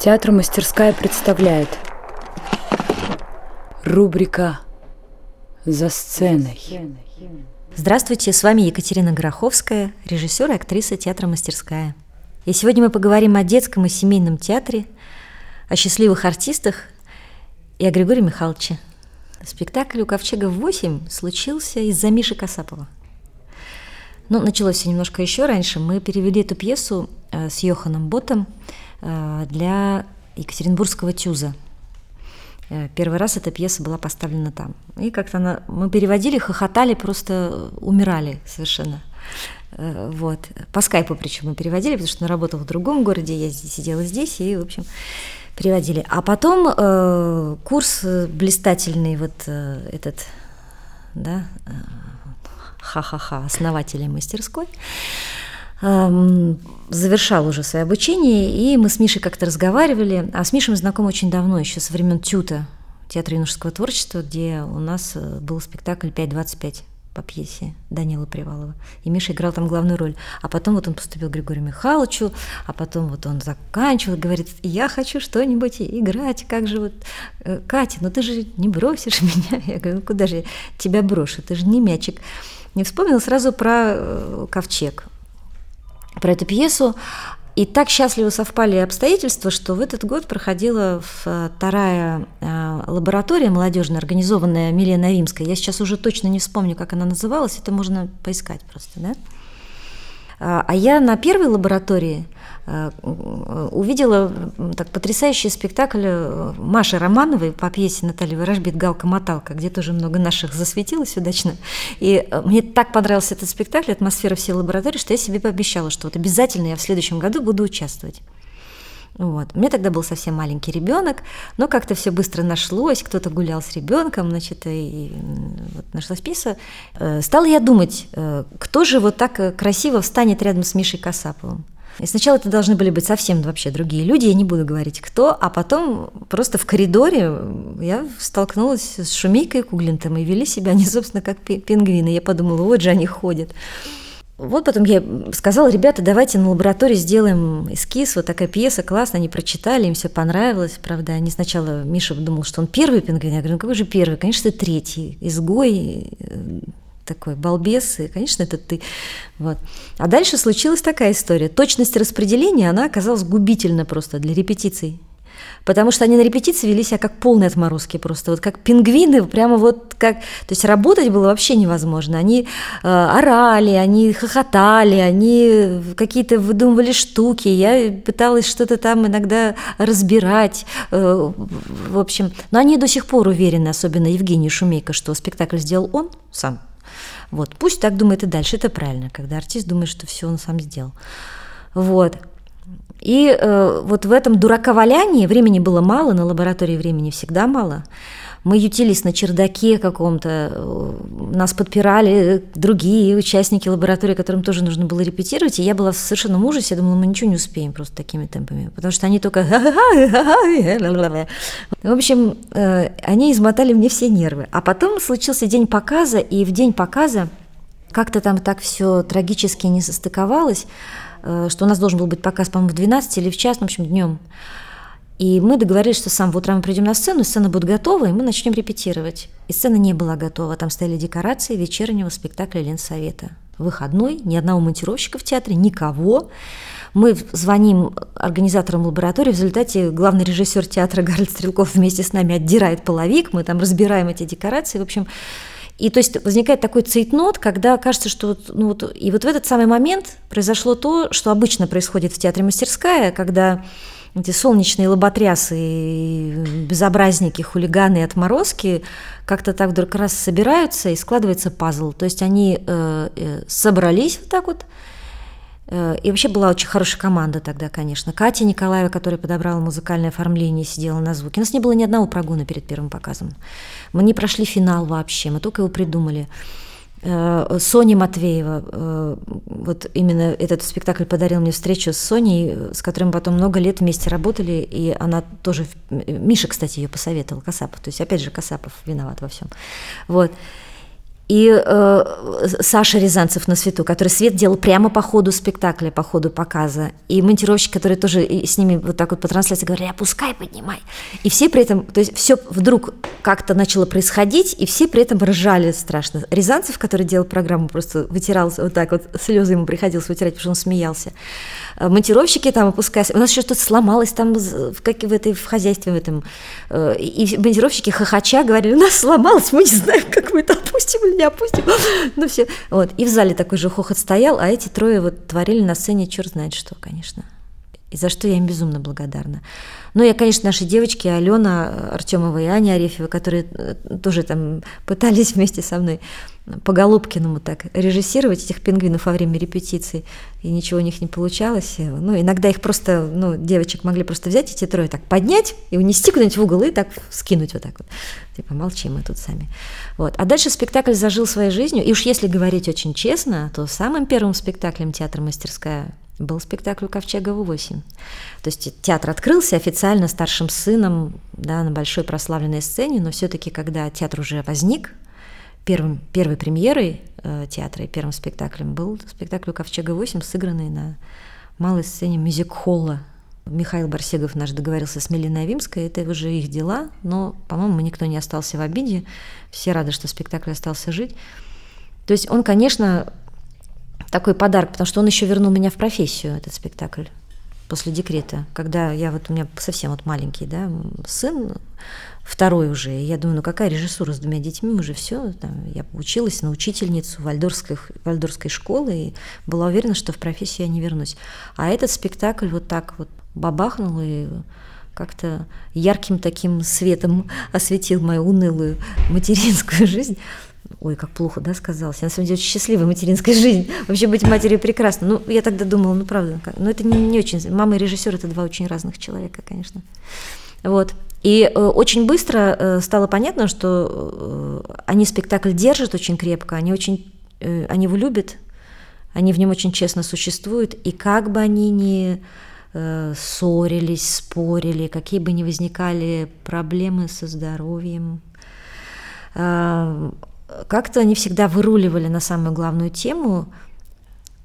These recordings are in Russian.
Театр «Мастерская» представляет Рубрика «За сценой» Здравствуйте, с вами Екатерина Гороховская, режиссер и актриса театра «Мастерская». И сегодня мы поговорим о детском и семейном театре, о счастливых артистах и о Григории Михайловиче. Спектакль у Ковчега 8 случился из-за Миши Касапова. Ну, началось все немножко еще раньше. Мы перевели эту пьесу э, с Йоханом Ботом – для Екатеринбургского ТЮЗа. Э, первый раз эта пьеса была поставлена там. И как-то она... Мы переводили, хохотали, просто умирали совершенно. Э, вот. По скайпу причем мы переводили, потому что она работала в другом городе, я сидела здесь, и, в общем, переводили. А потом э, курс блистательный, вот э, этот, да, э, ха-ха-ха, основателей мастерской, завершал уже свое обучение, и мы с Мишей как-то разговаривали. А с Мишей мы знакомы очень давно, еще со времен Тюта, театра юношеского творчества, где у нас э, был спектакль «5.25» по пьесе Данила Привалова. И Миша играл там главную роль. А потом вот он поступил к Григорию Михайловичу, а потом вот он заканчивал, говорит, я хочу что-нибудь играть, как же вот, э, Катя, ну ты же не бросишь меня. Я говорю, ну куда же я тебя брошу, ты же не мячик. Не вспомнил сразу про э, ковчег про эту пьесу. И так счастливо совпали обстоятельства, что в этот год проходила вторая э, лаборатория молодежная, организованная Милена Римской. Я сейчас уже точно не вспомню, как она называлась, это можно поискать просто, да? А, а я на первой лаборатории Э, увидела так потрясающий спектакль э, Маши Романовой по пьесе Натальи Ворожбит «Галка-моталка», где тоже много наших засветилось удачно. И э, мне так понравился этот спектакль, атмосфера всей лаборатории, что я себе пообещала, что вот обязательно я в следующем году буду участвовать. Вот. Мне тогда был совсем маленький ребенок, но как-то все быстро нашлось, кто-то гулял с ребенком, значит, и вот нашлась пьеса. Стала я думать, кто же вот так красиво встанет рядом с Мишей Касаповым. И сначала это должны были быть совсем вообще другие люди, я не буду говорить кто, а потом просто в коридоре я столкнулась с Шумейкой и Куглинтом, и вели себя они, собственно, как пингвины. Я подумала, вот же они ходят. Вот потом я сказала, ребята, давайте на лаборатории сделаем эскиз, вот такая пьеса, классно, они прочитали, им все понравилось, правда, они сначала, Миша думал, что он первый пингвин, я говорю, ну какой же первый, конечно, третий, изгой, такой балбес, и, конечно, это ты. Вот. А дальше случилась такая история. Точность распределения, она оказалась губительна просто для репетиций. Потому что они на репетиции вели себя как полные отморозки просто, вот как пингвины, прямо вот как... То есть работать было вообще невозможно. Они э, орали, они хохотали, они какие-то выдумывали штуки. Я пыталась что-то там иногда разбирать. Э, в общем, но они до сих пор уверены, особенно Евгений Шумейко, что спектакль сделал он сам, вот, пусть так думает и дальше, это правильно, когда артист думает, что все он сам сделал. Вот. И э, вот в этом дураковалянии времени было мало, на лаборатории времени всегда мало. Мы ютились на чердаке каком-то, э, нас подпирали другие участники лаборатории, которым тоже нужно было репетировать, и я была в совершенном ужасе, я думала, мы ничего не успеем просто такими темпами, потому что они только... В общем, э, они измотали мне все нервы. А потом случился день показа, и в день показа как-то там так все трагически не состыковалось, что у нас должен был быть показ, по-моему, в 12 или в час, в общем, днем. И мы договорились, что сам в утро мы придем на сцену, сцена будет готова, и мы начнем репетировать. И сцена не была готова. Там стояли декорации вечернего спектакля Ленсовета. Выходной, ни одного монтировщика в театре, никого. Мы звоним организаторам лаборатории, в результате главный режиссер театра Гарольд Стрелков вместе с нами отдирает половик, мы там разбираем эти декорации, в общем, и то есть возникает такой цейтнот, когда кажется, что ну, вот, и вот в этот самый момент произошло то, что обычно происходит в театре мастерская, когда эти солнечные лоботрясы, безобразники, хулиганы и отморозки как-то так вдруг раз собираются и складывается пазл. То есть они э, э, собрались вот так вот, и вообще была очень хорошая команда тогда, конечно. Катя Николаева, которая подобрала музыкальное оформление, сидела на звуке. У нас не было ни одного прогона перед первым показом. Мы не прошли финал вообще, мы только его придумали. Э, Соня Матвеева, э, вот именно этот спектакль подарил мне встречу с Соней, с которой мы потом много лет вместе работали, и она тоже, Миша, кстати, ее посоветовал, Касапов, то есть опять же Касапов виноват во всем. Вот. И э, Саша Рязанцев на свету, который свет делал прямо по ходу спектакля, по ходу показа. И монтировщик, который тоже с ними вот так вот по трансляции говорили, опускай, поднимай. И все при этом, то есть все вдруг как-то начало происходить, и все при этом ржали страшно. Рязанцев, который делал программу, просто вытирал вот так вот, слезы ему приходилось вытирать, потому что он смеялся. А монтировщики там опускаясь, у нас еще что-то сломалось там в, как, в, этой, в хозяйстве в этом. Э, и монтировщики хохоча говорили, у нас сломалось, мы не знаем, как мы это опустим или не опустим. Ну все. Вот. И в зале такой же хохот стоял, а эти трое вот творили на сцене черт знает что, конечно. И за что я им безумно благодарна. Ну, я, конечно, наши девочки, Алена Артемова и Аня Арефьева, которые э, тоже там пытались вместе со мной по Голубкиному так режиссировать этих пингвинов во время репетиций, и ничего у них не получалось. Ну, иногда их просто, ну, девочек могли просто взять эти трое так поднять и унести куда-нибудь в угол и так скинуть вот так вот. Типа, молчим мы тут сами. Вот. А дальше спектакль зажил своей жизнью, и уж если говорить очень честно, то самым первым спектаклем театра «Мастерская» был спектакль у Ковчегова 8. То есть театр открылся официально старшим сыном да, на большой прославленной сцене, но все-таки, когда театр уже возник, первым, первой премьерой э, театра и первым спектаклем был спектакль у Ковчега 8, сыгранный на малой сцене мюзик-холла. Михаил Барсегов наш договорился с Милиной Авимской, это уже их дела, но, по-моему, никто не остался в обиде, все рады, что спектакль остался жить. То есть он, конечно, такой подарок, потому что он еще вернул меня в профессию, этот спектакль, после декрета, когда я вот, у меня совсем вот маленький, да, сын, второй уже, и я думаю, ну какая режиссура с двумя детьми, уже все, там, я училась на учительницу вальдорской, вальдорской школы, и была уверена, что в профессию я не вернусь. А этот спектакль вот так вот бабахнул, и как-то ярким таким светом осветил мою унылую материнскую жизнь. Ой, как плохо, да, сказалось. Я на самом деле очень счастливая материнская жизнь. Вообще быть матерью прекрасно. Ну, я тогда думала, ну, правда, как... но это не, не очень... Мама и режиссер – это два очень разных человека, конечно. Вот. И э, очень быстро э, стало понятно, что э, они спектакль держат очень крепко, они очень, э, они его любят, они в нем очень честно существуют, и как бы они ни э, ссорились, спорили, какие бы ни возникали проблемы со здоровьем, э, как-то они всегда выруливали на самую главную тему.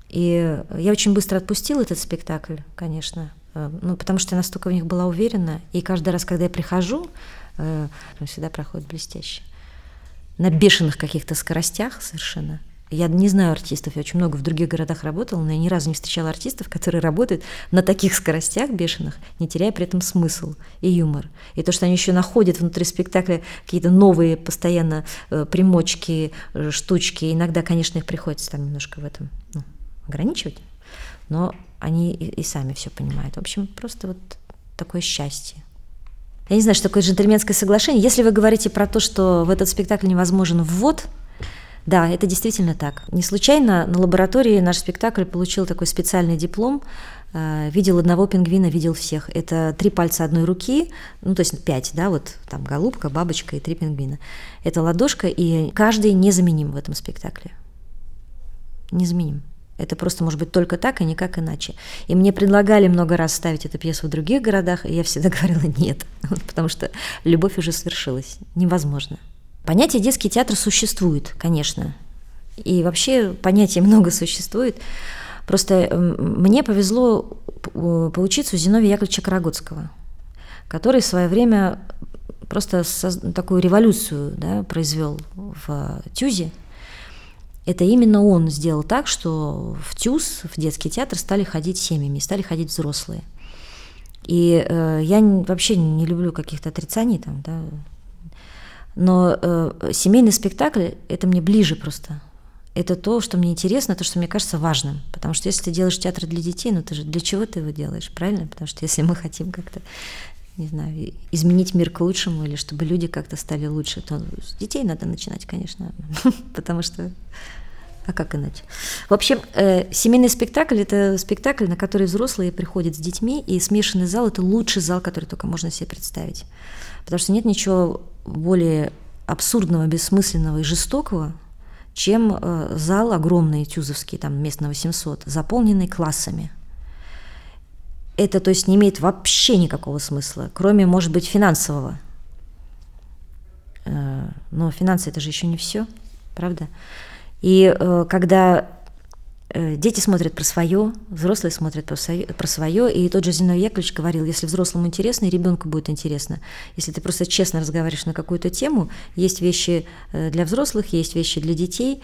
И я очень быстро отпустила этот спектакль, конечно, э, ну, потому что я настолько в них была уверена. И каждый раз, когда я прихожу, э, всегда проходит блестяще. На бешеных каких-то скоростях совершенно – я не знаю артистов, я очень много в других городах работала, но я ни разу не встречала артистов, которые работают на таких скоростях бешеных, не теряя при этом смысл и юмор. И то, что они еще находят внутри спектакля какие-то новые постоянно э, примочки, э, штучки, иногда, конечно, их приходится там немножко в этом ну, ограничивать, но они и, и сами все понимают. В общем, просто вот такое счастье. Я не знаю, что такое джентльменское соглашение. Если вы говорите про то, что в этот спектакль невозможен ввод, да, это действительно так. Не случайно на лаборатории наш спектакль получил такой специальный диплом э, видел одного пингвина, видел всех. Это три пальца одной руки, ну то есть пять, да, вот там голубка, бабочка и три пингвина. Это ладошка, и каждый незаменим в этом спектакле. Незаменим. Это просто может быть только так, и никак иначе. И мне предлагали много раз ставить эту пьесу в других городах, и я всегда говорила нет, потому что любовь уже свершилась. Невозможно. Понятие детский театр существует, конечно. И вообще понятий много существует. Просто мне повезло поучиться у Зиновия Яковлевича Карагодского, который в свое время просто такую революцию да, произвел в ТЮЗе. Это именно он сделал так, что в ТЮЗ, в детский театр стали ходить семьями, стали ходить взрослые. И э, я вообще не люблю каких-то отрицаний, там, да, но э, семейный спектакль это мне ближе просто. Это то, что мне интересно, то, что мне кажется важным. Потому что если ты делаешь театр для детей, ну ты же для чего ты его делаешь, правильно? Потому что если мы хотим как-то, не знаю, изменить мир к лучшему или чтобы люди как-то стали лучше, то с детей надо начинать, конечно, потому что а как иначе? В общем, э, семейный спектакль – это спектакль, на который взрослые приходят с детьми, и смешанный зал – это лучший зал, который только можно себе представить. Потому что нет ничего более абсурдного, бессмысленного и жестокого, чем э, зал огромный, тюзовский, там мест на 800, заполненный классами. Это, то есть, не имеет вообще никакого смысла, кроме, может быть, финансового. Э, но финансы – это же еще не все. правда? И э, когда э, дети смотрят про свое, взрослые смотрят про свое, про свое, и тот же Зиновий Яковлевич говорил, если взрослому интересно, и ребенку будет интересно. Если ты просто честно разговариваешь на какую-то тему, есть вещи э, для взрослых, есть вещи для детей,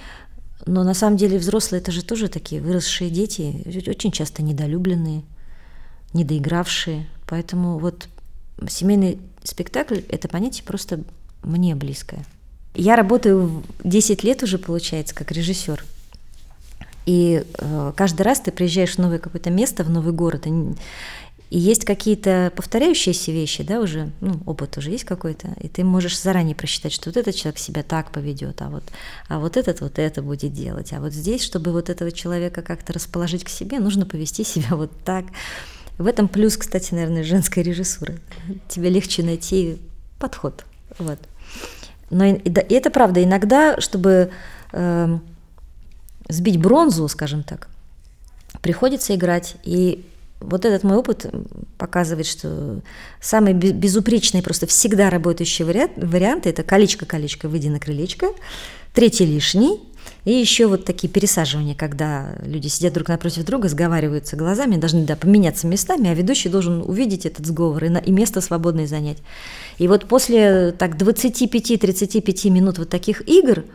но на самом деле взрослые это же тоже такие выросшие дети, очень часто недолюбленные, недоигравшие. Поэтому вот семейный спектакль – это понятие просто мне близкое. Я работаю 10 лет уже, получается, как режиссер. И э, каждый раз ты приезжаешь в новое какое-то место, в новый город, и, и есть какие-то повторяющиеся вещи, да, уже, ну, опыт уже есть какой-то, и ты можешь заранее просчитать, что вот этот человек себя так поведет, а вот, а вот этот вот это будет делать, а вот здесь, чтобы вот этого человека как-то расположить к себе, нужно повести себя вот так. В этом плюс, кстати, наверное, женской режиссуры. Тебе легче найти подход. Вот. Но и, и это правда. Иногда, чтобы э, сбить бронзу, скажем так, приходится играть. И вот этот мой опыт показывает, что самый безупречный, просто всегда работающий вариант, вариант это колечко-колечко, выйди на крылечко, третий лишний, и еще вот такие пересаживания, когда люди сидят друг напротив друга, сговариваются глазами, должны да, поменяться местами, а ведущий должен увидеть этот сговор и, на, и место свободное занять. И вот после так 25-35 минут вот таких игр –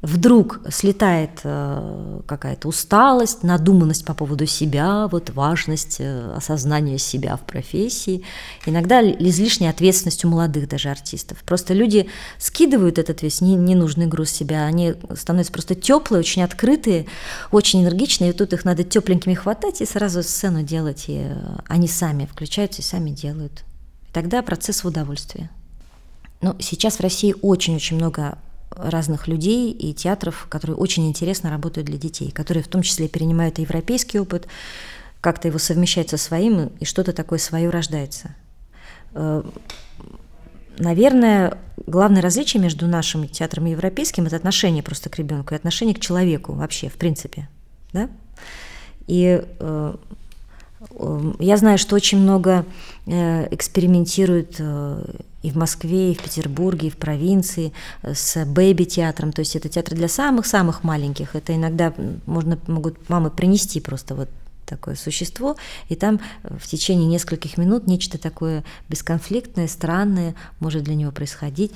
вдруг слетает э, какая-то усталость, надуманность по поводу себя, вот важность э, осознания себя в профессии, иногда излишняя ответственность у молодых даже артистов. Просто люди скидывают этот весь ненужный груз себя, они становятся просто теплые, очень открытые, очень энергичные, и тут их надо тепленькими хватать и сразу сцену делать, и э, они сами включаются и сами делают. И тогда процесс в удовольствии. Но сейчас в России очень-очень много разных людей и театров, которые очень интересно работают для детей, которые в том числе перенимают европейский опыт, как-то его совмещают со своим, и что-то такое свое рождается. Э, наверное, главное различие между нашим театром и европейским – это отношение просто к ребенку и отношение к человеку вообще, в принципе. Да? И э, Эм, я знаю, что очень много э, экспериментируют э, и в Москве, и в Петербурге, и в провинции э, с бэби-театром. То есть это театр для самых-самых маленьких. Это иногда можно, могут мамы принести просто вот такое существо, и там в течение нескольких минут нечто такое бесконфликтное, странное может для него происходить.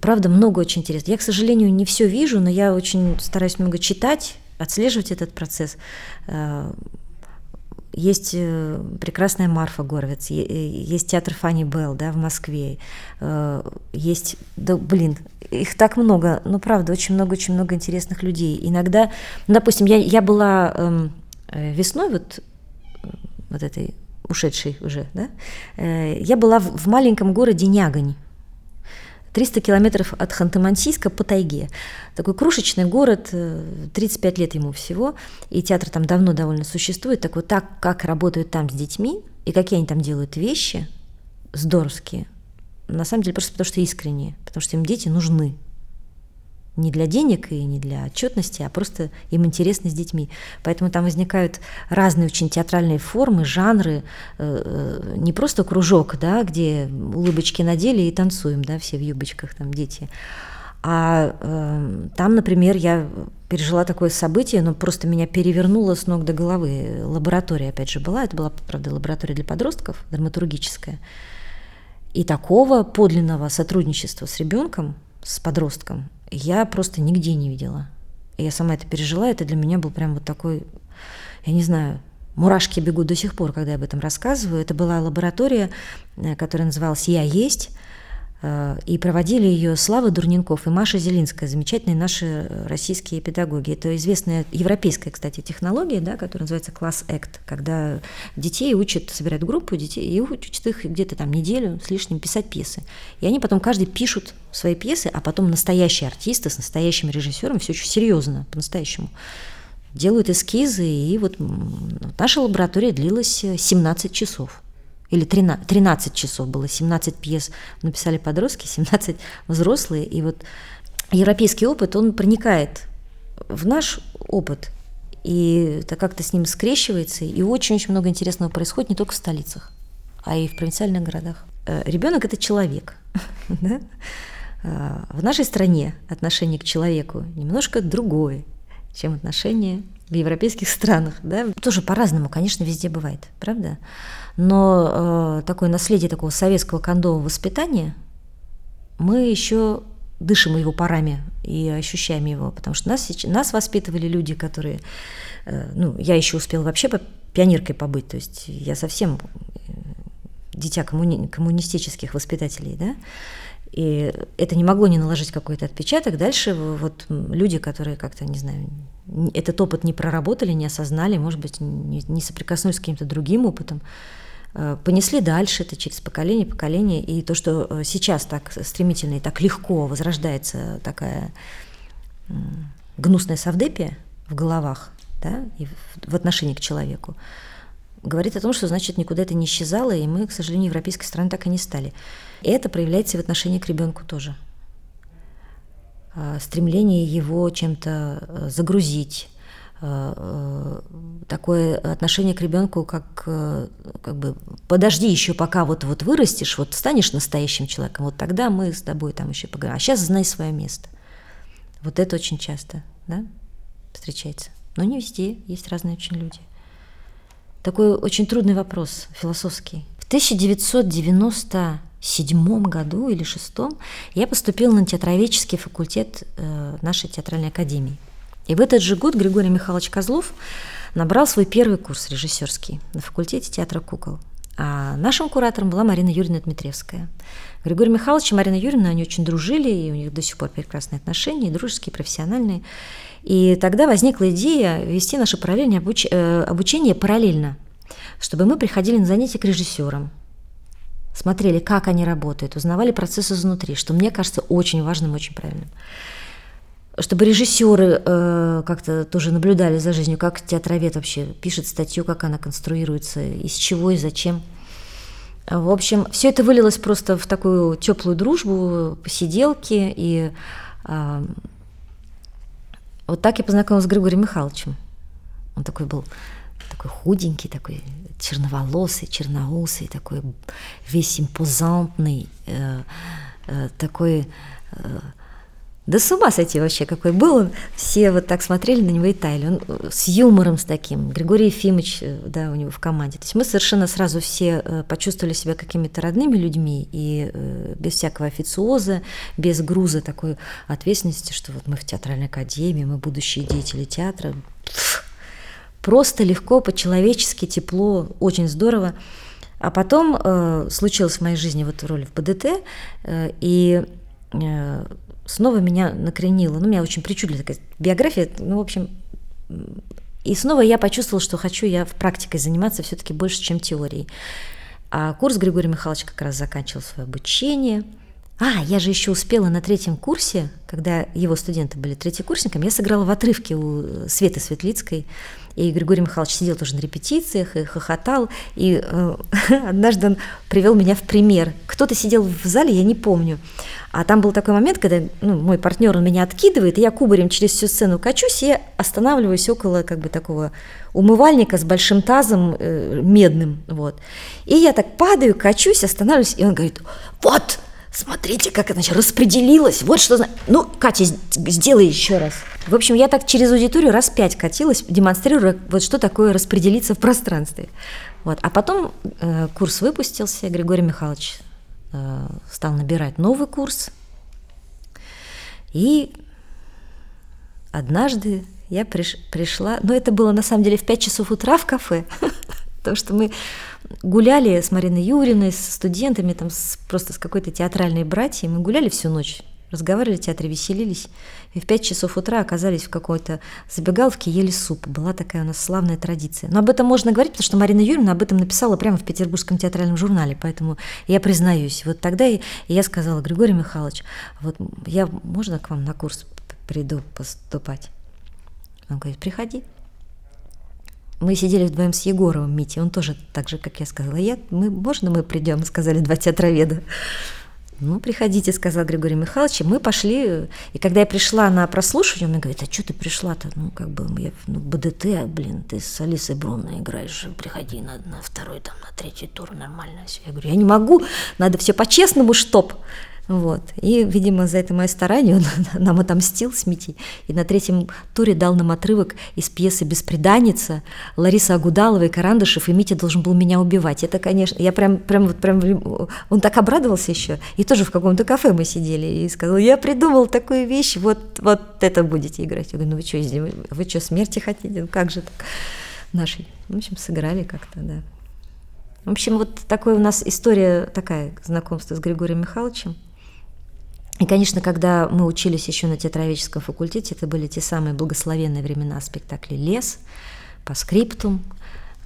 Правда, много очень интересно. Я, к сожалению, не все вижу, но я очень стараюсь много читать, отслеживать этот процесс есть э, прекрасная Марфа Горвиц, э, есть театр Фанни Белл да, в Москве, э, есть, да, блин, их так много, ну, правда, очень много-очень много интересных людей. Иногда, ну, допустим, я, я была эм, весной вот, вот этой ушедшей уже, да, я была в маленьком городе Нягань, 300 километров от Ханты-Мансийска по тайге. Такой крошечный город, 35 э, лет ему всего, и театр там давно довольно существует. Так вот, так как работают там с детьми, и какие они там делают вещи, здоровские, на самом деле просто потому что искренние, потому что им дети нужны, не для денег и не для отчетности, а просто им интересно с детьми. Поэтому там возникают разные очень театральные формы, жанры, э, э, не просто кружок, да, где улыбочки надели и танцуем, да, все в юбочках, там дети. А э, там, например, я пережила такое событие, но просто меня перевернуло с ног до головы. Лаборатория, опять же, была. Это была, правда, лаборатория для подростков, драматургическая. И такого подлинного сотрудничества с ребенком, с подростком, я просто нигде не видела. я сама это пережила, это для меня был прям вот такой, я не знаю, мурашки бегут до сих пор, когда я об этом рассказываю. Это была лаборатория, э, которая называлась «Я есть», и проводили ее Слава Дурненков и Маша Зелинская, замечательные наши российские педагоги. Это известная европейская, кстати, технология, да, которая называется класс Act, когда детей учат, собирают группу детей и учат их где-то там неделю с лишним писать пьесы. И они потом каждый пишут свои пьесы, а потом настоящие артисты с настоящим режиссером, все очень серьезно, по-настоящему, делают эскизы. И вот наша лаборатория длилась 17 часов или 13, 13 часов было, 17 пьес написали подростки, 17 взрослые, и вот европейский опыт, он проникает в наш опыт, и это как-то с ним скрещивается, и очень-очень много интересного происходит не только в столицах, а и в провинциальных городах. Э, Ребенок это человек? А, в нашей стране отношение к человеку немножко другое, чем отношение в европейских странах. Да? Тоже по-разному, конечно, везде бывает, правда? Но э, такое наследие такого советского кондового воспитания мы еще дышим его парами и ощущаем его, потому что нас, нас воспитывали люди, которые, э, ну, я еще успела вообще пионеркой побыть, то есть я совсем э, дитя коммуни коммунистических воспитателей, да, и это не могло не наложить какой-то отпечаток. Дальше вот люди, которые как-то, не знаю, этот опыт не проработали, не осознали, может быть, не, соприкоснулись с каким-то другим опытом, э, понесли дальше это через поколение, поколение. И то, что э, сейчас так стремительно и так легко возрождается такая гнусная совдепия в головах, да, и в отношении к человеку, говорит о том, что, значит, никуда это не исчезало, и мы, к сожалению, европейской страной так и не стали. И это проявляется и в отношении к ребенку тоже. А, стремление его чем-то э, загрузить, э, такое отношение к ребенку, как, э, как бы подожди еще пока вот, вот вырастешь, вот станешь настоящим человеком, вот тогда мы с тобой там еще поговорим. А сейчас знай свое место. Вот это очень часто да, встречается. Но не везде, есть разные очень люди. Такой очень трудный вопрос, философский. В 1997 году или шестом я поступила на театроведческий факультет э, нашей театральной академии. И в этот же год Григорий Михайлович Козлов набрал свой первый курс режиссерский на факультете театра кукол. А нашим куратором была Марина Юрьевна Дмитревская. Григорий Михайлович и Марина Юрьевна, они очень дружили, и у них до сих пор прекрасные отношения, и дружеские, и профессиональные. И тогда возникла идея вести наше параллельное обуч... Э, обучение параллельно, чтобы мы приходили на занятия к режиссерам, смотрели, как они работают, узнавали процесс изнутри, что мне кажется очень важным, очень правильным. Чтобы режиссеры э, как-то тоже наблюдали за жизнью, как театровед вообще пишет статью, как она конструируется, из чего и зачем. В общем, все это вылилось просто в такую теплую дружбу, посиделки и э, вот так я познакомилась с Григорием Михайловичем. Он такой был такой худенький, такой черноволосый, черноусый, такой весь импозантный, э, э, такой э, да с ума сойти вообще, какой был он. Все вот так смотрели на него и таяли. Он э, с юмором с таким. Григорий Ефимович, э, да, у него в команде. То есть мы совершенно сразу все э, почувствовали себя какими-то родными людьми и без всякого официоза, без груза такой ответственности, что вот мы в театральной академии, мы будущие деятели театра. Просто легко, по-человечески, тепло, очень здорово. А потом э, случилась в моей жизни вот роль в БДТ, э, и э, снова меня накренило. Ну, у меня очень причудливая такая биография. Ну, в общем, и снова я почувствовала, что хочу я в практике заниматься все-таки больше, чем теорией. А курс Григорий Михайлович как раз заканчивал свое обучение. А, я же еще успела на третьем курсе, когда его студенты были третьекурсниками, я сыграла в отрывке у Светы Светлицкой и Григорий Михайлович сидел тоже на репетициях и хохотал. И э, однажды он привел меня в пример. Кто-то сидел в зале, я не помню. А там был такой момент, когда ну, мой партнер он меня откидывает, и я кубарем через всю сцену качусь и останавливаюсь около как бы такого умывальника с большим тазом э, медным. Вот. И я так падаю, качусь, останавливаюсь, и он говорит, вот, Смотрите, как это значит, распределилось. Вот что... Ну, Катя, сделай еще раз. В общем, я так через аудиторию раз пять катилась, демонстрируя, вот что такое распределиться в пространстве. Вот. А потом э, курс выпустился, Григорий Михайлович э, стал набирать новый курс. И однажды я приш, пришла, ну это было на самом деле в 5 часов утра в кафе, потому что мы гуляли с Мариной Юрьевной, с студентами, там, с, просто с какой-то театральной братьей, мы гуляли всю ночь, разговаривали в театре, веселились, и в 5 часов утра оказались в какой-то забегаловке, ели суп. Была такая у нас славная традиция. Но об этом можно говорить, потому что Марина Юрьевна об этом написала прямо в Петербургском театральном журнале, поэтому я признаюсь. Вот тогда и я сказала, Григорий Михайлович, вот я, можно к вам на курс приду поступать? Он говорит, приходи. Мы сидели вдвоем с Егоровым Мити, он тоже так же, как я сказала. Я, мы, можно мы придем, сказали два театроведа. Ну, приходите, сказал Григорий Михайлович, и мы пошли. И когда я пришла на прослушивание, он мне говорит, а что ты пришла-то? Ну, как бы, я, ну, БДТ, а, блин, ты с Алисой Бронной играешь, приходи на, на второй, там, на третий тур, нормально все. Я говорю, я не могу, надо все по-честному, чтоб. Вот. И, видимо, за это мое старание он нам отомстил с Митей. И на третьем туре дал нам отрывок из пьесы «Беспреданница» Лариса Агудалова и Карандышев, и Митя должен был меня убивать. Это, конечно, я прям, прям, вот прям, он так обрадовался еще. И тоже в каком-то кафе мы сидели и сказал, я придумал такую вещь, вот, вот это будете играть. Я говорю, ну вы что, вы что, смерти хотите? Ну как же так? Наши. В общем, сыграли как-то, да. В общем, вот такая у нас история такая, знакомство с Григорием Михайловичем. И, конечно, когда мы учились еще на театроведческом факультете, это были те самые благословенные времена спектаклей «Лес», «По скриптум»,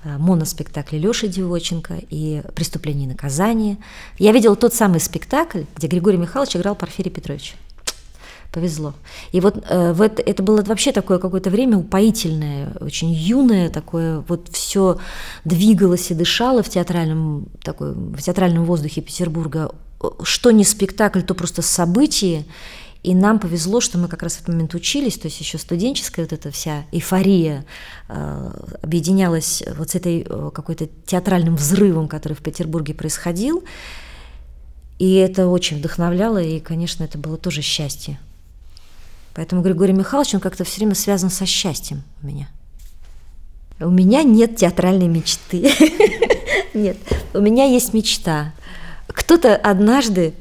э, моноспектакли Лёши Девоченко и «Преступление и наказание». Я видела тот самый спектакль, где Григорий Михайлович играл Порфирия Петровича. Повезло. И вот э, в это, это было вообще такое какое-то время упоительное, очень юное, такое вот все двигалось и дышало в театральном, такой, в театральном воздухе Петербурга что не спектакль, то просто событие. И нам повезло, что мы как раз в этот момент учились, то есть еще студенческая вот эта вся эйфория э, объединялась вот с этой э, какой-то театральным взрывом, который в Петербурге происходил. И это очень вдохновляло, и, конечно, это было тоже счастье. Поэтому Григорий Михайлович, он как-то все время связан со счастьем у меня. У меня нет театральной мечты. Нет, у меня есть мечта – кто-то однажды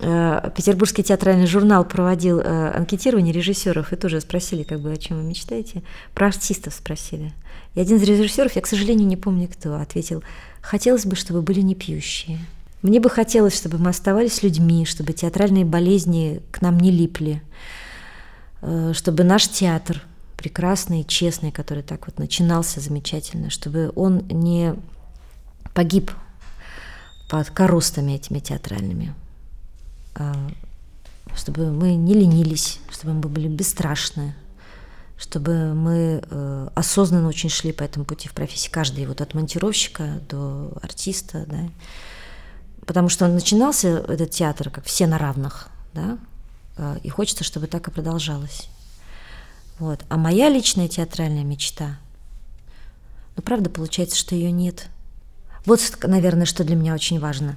э, Петербургский театральный журнал проводил э, анкетирование режиссеров и тоже спросили, как бы, о чем вы мечтаете. Про артистов спросили. И один из режиссеров, я, к сожалению, не помню кто, ответил, хотелось бы, чтобы были не пьющие. Мне бы хотелось, чтобы мы оставались людьми, чтобы театральные болезни к нам не липли, э, чтобы наш театр прекрасный, честный, который так вот начинался замечательно, чтобы он не погиб под коростами этими театральными, а, чтобы мы не ленились, чтобы мы были бесстрашны, чтобы мы э, осознанно очень шли по этому пути в профессии, каждый вот от монтировщика до артиста, да, потому что начинался этот театр как все на равных, да, э, и хочется, чтобы так и продолжалось. Вот. А моя личная театральная мечта, ну, правда, получается, что ее нет – вот, наверное, что для меня очень важно.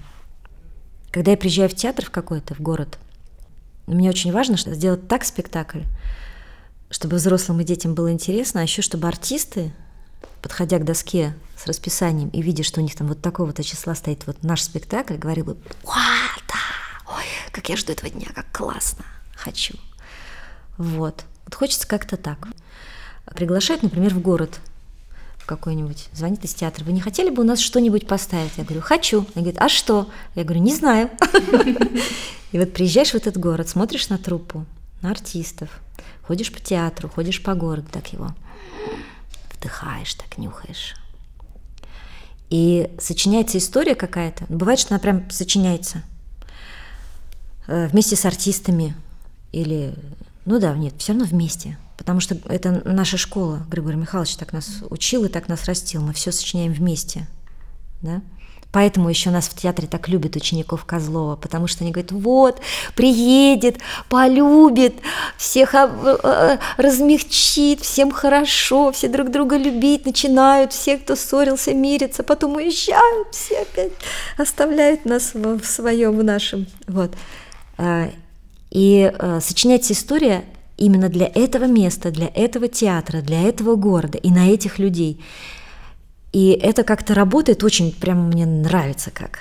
Когда я приезжаю в театр в какой-то, в город, мне очень важно сделать так спектакль, чтобы взрослым и детям было интересно, а еще чтобы артисты, подходя к доске с расписанием и видя, что у них там вот такого-то числа стоит вот наш спектакль, говорили бы, да, ой, как я жду этого дня, как классно, хочу. Вот. Вот хочется как-то так. Приглашать, например, в город – какой-нибудь, звонит из театра, вы не хотели бы у нас что-нибудь поставить? Я говорю, хочу. Он говорит, а что? Я говорю, не знаю. И вот приезжаешь в этот город, смотришь на труппу, на артистов, ходишь по театру, ходишь по городу, так его вдыхаешь, так нюхаешь. И сочиняется история какая-то. Бывает, что она прям сочиняется э, вместе с артистами или, ну да, нет, все равно вместе потому что это наша школа. Григорий Михайлович так нас учил и так нас растил. Мы все сочиняем вместе. Да? Поэтому еще нас в театре так любят учеников Козлова, потому что они говорят, вот, приедет, полюбит, всех э, размягчит, всем хорошо, все друг друга любить начинают, все, кто ссорился, мирятся, потом уезжают, все опять оставляют нас в своем, в нашем. Вот. А, и сочиняется история именно для этого места, для этого театра, для этого города и на этих людей. И это как-то работает очень, прямо мне нравится как.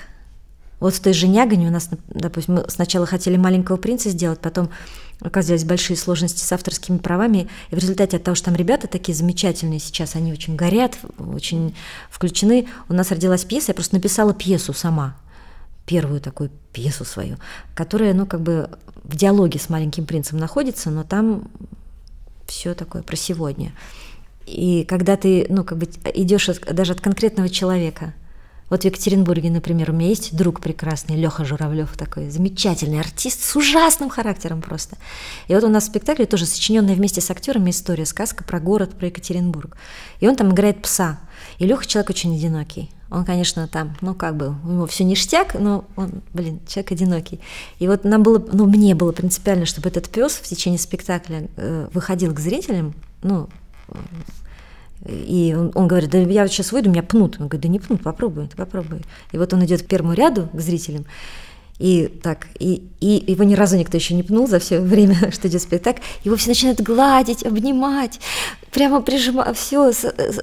Вот в той же Нягане у нас, допустим, мы сначала хотели «Маленького принца» сделать, потом оказались большие сложности с авторскими правами, и в результате от того, что там ребята такие замечательные сейчас, они очень горят, очень включены, у нас родилась пьеса, я просто написала пьесу сама – первую такую пьесу свою, которая, ну, как бы в диалоге с маленьким принцем находится, но там все такое про сегодня. И когда ты, ну, как бы идешь даже от конкретного человека, вот в Екатеринбурге, например, у меня есть друг прекрасный, Леха Журавлев, такой замечательный артист с ужасным характером просто. И вот у нас в спектакле тоже сочиненная вместе с актерами история, сказка про город, про Екатеринбург. И он там играет пса. И Леха человек очень одинокий. Он, конечно, там, ну, как бы, у него все ништяк, но он, блин, человек одинокий. И вот нам было, ну, мне было принципиально, чтобы этот пес в течение спектакля э, выходил к зрителям, ну, и он, он говорит, да я сейчас выйду, меня пнут. Он говорит, да не пнут, попробуй, попробуй. И вот он идет к первому ряду, к зрителям, И так, и, и его ни разу никто еще не пнул за все время, что идет спектакль. Его все начинают гладить, обнимать, прямо прижимать, все,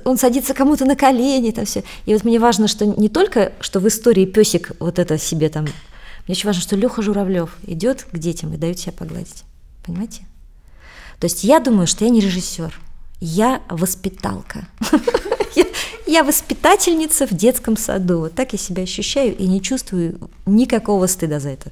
он садится кому-то на колени, там все. И вот мне важно, что не только, что в истории песик вот это себе там, мне очень важно, что Леха Журавлев идет к детям и дает себя погладить. Понимаете? То есть я думаю, что я не режиссер, я воспиталка. Я воспитательница в детском саду. Вот так я себя ощущаю и не чувствую никакого стыда за это.